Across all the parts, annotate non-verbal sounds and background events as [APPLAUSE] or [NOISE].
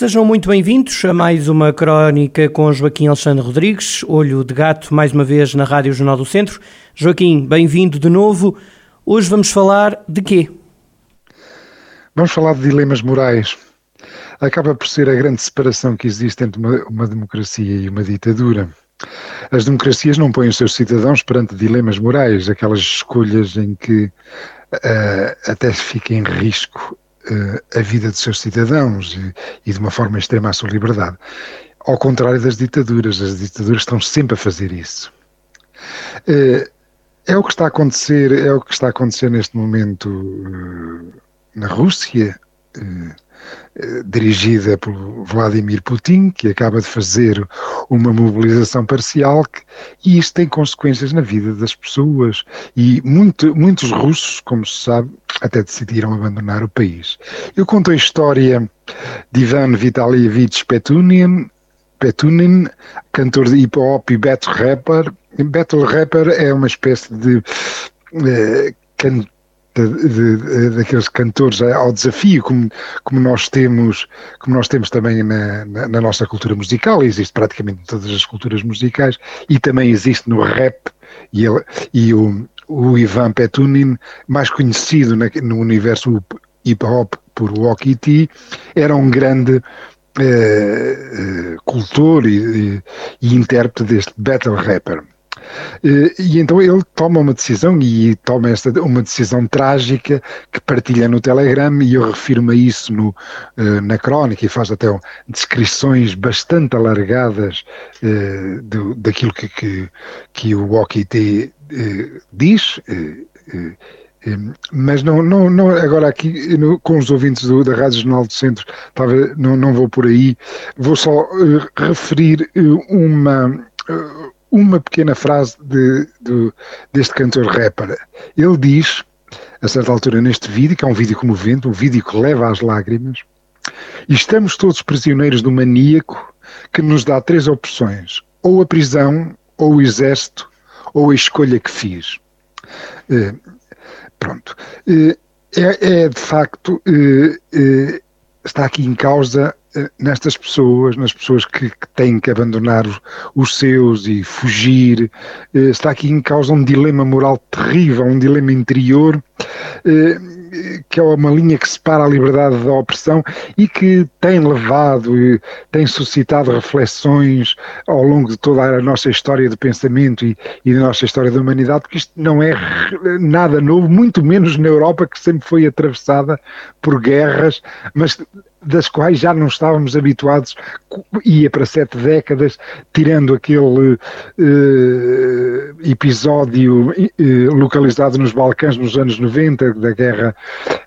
Sejam muito bem-vindos a mais uma crónica com Joaquim Alexandre Rodrigues, Olho de Gato, mais uma vez na Rádio Jornal do Centro. Joaquim, bem-vindo de novo. Hoje vamos falar de quê? Vamos falar de dilemas morais. Acaba por ser a grande separação que existe entre uma, uma democracia e uma ditadura. As democracias não põem os seus cidadãos perante dilemas morais, aquelas escolhas em que uh, até fica em risco a vida dos seus cidadãos e, e, de uma forma extrema a sua liberdade. Ao contrário das ditaduras, as ditaduras estão sempre a fazer isso. Uh, é o que está a acontecer, é o que está a acontecer neste momento uh, na Rússia, dirigida por Vladimir Putin, que acaba de fazer uma mobilização parcial, e isto tem consequências na vida das pessoas. E muito, muitos russos, como se sabe, até decidiram abandonar o país. Eu conto a história de Ivan Vitalievich Petunin, Petunin, cantor de hip hop e battle rapper. Battle rapper é uma espécie de eh, de, daqueles cantores ao desafio, como, como, nós temos, como nós temos também na, na, na, nossa cultura musical, existe praticamente em todas as culturas musicais, e também existe no rap, e, ele, e o, o Ivan Petunin, mais conhecido no universo hip hop por Walkie T, era um grande eh, eh, cultor e, e, intérprete deste battle rapper. Eh, e então ele toma uma decisão e toma esta uma decisão trágica que partilha no Telegram e eu refiro-me a isso no, na crónica e faz até descrições bastante alargadas do, daquilo que, que, que o Walkie eh, diz, eh, eh, mas não, não, não agora aqui no, com os ouvintes do, da Rádio Jornal do Centro, talvez não, não vou por aí, vou só referir uma, uma pequena frase de, de, deste cantor rapper. Ele diz, a certa altura neste vídeo, que é um vídeo comovente, um vídeo que leva às lágrimas, estamos todos prisioneiros do maníaco que nos dá três opções, ou a prisão, ou o exército, ou a escolha que fiz. Uh, pronto. Uh, é, é, de facto, uh, está aqui em causa nestas pessoas, nas pessoas que, que têm que abandonar os, os, seus e fugir, está aqui em causa um dilema moral terrível, um dilema interior que é uma linha que separa a liberdade da opressão e que tem levado e tem suscitado reflexões ao longo de toda a nossa história de pensamento e, e da nossa história da humanidade, porque isto não é nada novo, muito menos na Europa que sempre foi atravessada por guerras, mas das quais já não estávamos habituados, ia para sete décadas, tirando aquele uh, episódio uh, localizado nos Balcãs nos anos 90, da guerra,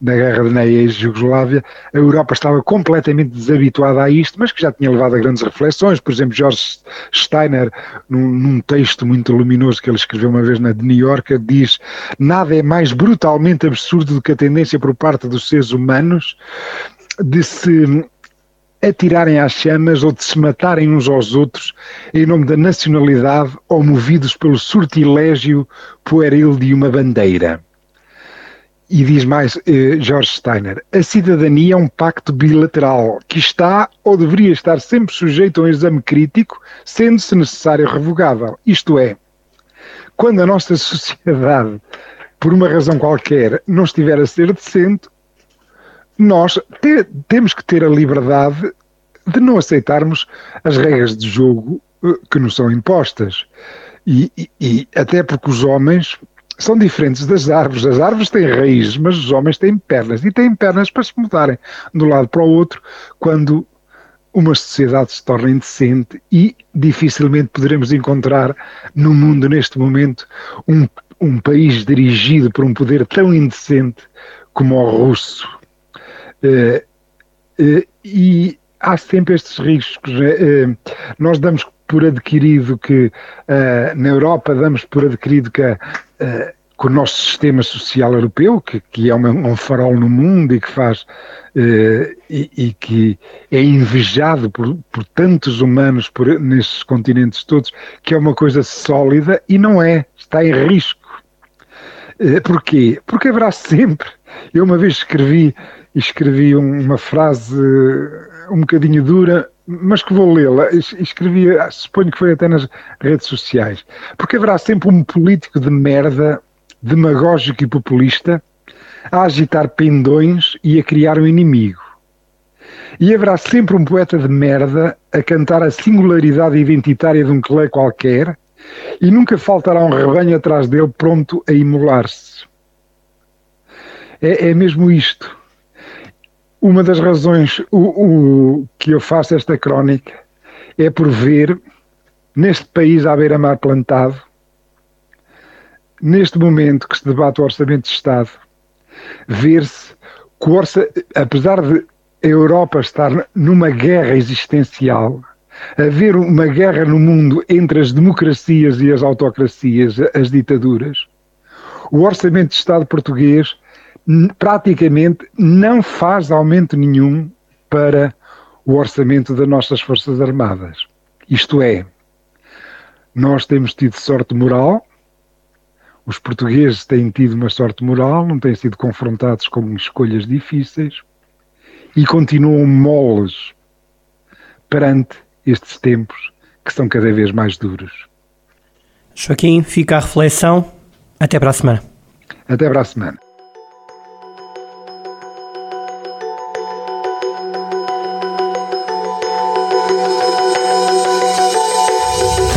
da guerra na ex-Jugoslávia, a Europa estava completamente desabituada a isto, mas que já tinha levado a grandes reflexões. Por exemplo, George Steiner, num, num texto muito luminoso que ele escreveu uma vez na de New York, diz: Nada é mais brutalmente absurdo do que a tendência por parte dos seres humanos de se atirarem às chamas ou de se matarem uns aos outros em nome da nacionalidade ou movidos pelo sortilégio pueril de uma bandeira. E diz mais eh, George Steiner: a cidadania é um pacto bilateral que está ou deveria estar sempre sujeito a um exame crítico, sendo se necessário revogável. Isto é, quando a nossa [LAUGHS] sociedade, por uma razão qualquer, não estiver a ser decente, nós te, temos que ter a liberdade de não aceitarmos as regras de jogo eh, que nos são impostas. E, e, e, até porque os homens são diferentes das árvores. As árvores têm raízes, mas os homens têm pernas. E têm pernas para se mudarem de um lado para o outro quando uma sociedade se torna indecente e dificilmente poderemos encontrar no mundo neste momento um, um país dirigido por um poder tão indecente como o russo Uh, uh, e há sempre estes riscos. Uh, nós damos por adquirido que uh, na Europa damos por adquirido que, uh, que, o nosso sistema social europeu, que, que é um, farol no mundo e que faz uh, e, e, que é invejado por, por tantos humanos por, nesses continentes todos, que é uma coisa sólida e não é, está em risco. Porquê? Porque haverá sempre. Eu uma vez escrevi, escrevi uma frase um bocadinho dura, mas que vou lê-la. Escrevi, suponho que foi até nas redes sociais. Porque haverá sempre um político de merda, demagógico e populista, a agitar pendões e a criar um inimigo. E haverá sempre um poeta de merda a cantar a singularidade identitária de um clã qualquer, e nunca faltará um rebanho atrás dele pronto a imolar-se. É, é mesmo isto uma das razões o, o, que eu faço esta crónica é por ver neste país à beira-mar plantado, neste momento que se debate o Orçamento de Estado, ver-se que, orça, apesar de a Europa estar numa guerra existencial, haver uma guerra no mundo entre as democracias e as autocracias, as ditaduras, o Orçamento de Estado português praticamente não faz aumento nenhum para o orçamento das nossas Forças Armadas. Isto é, nós temos tido sorte moral, os portugueses têm tido uma sorte moral, não têm sido confrontados com escolhas difíceis e continuam moles perante estes tempos que são cada vez mais duros. Joaquim, fica a reflexão. Até para a semana. Até para a semana.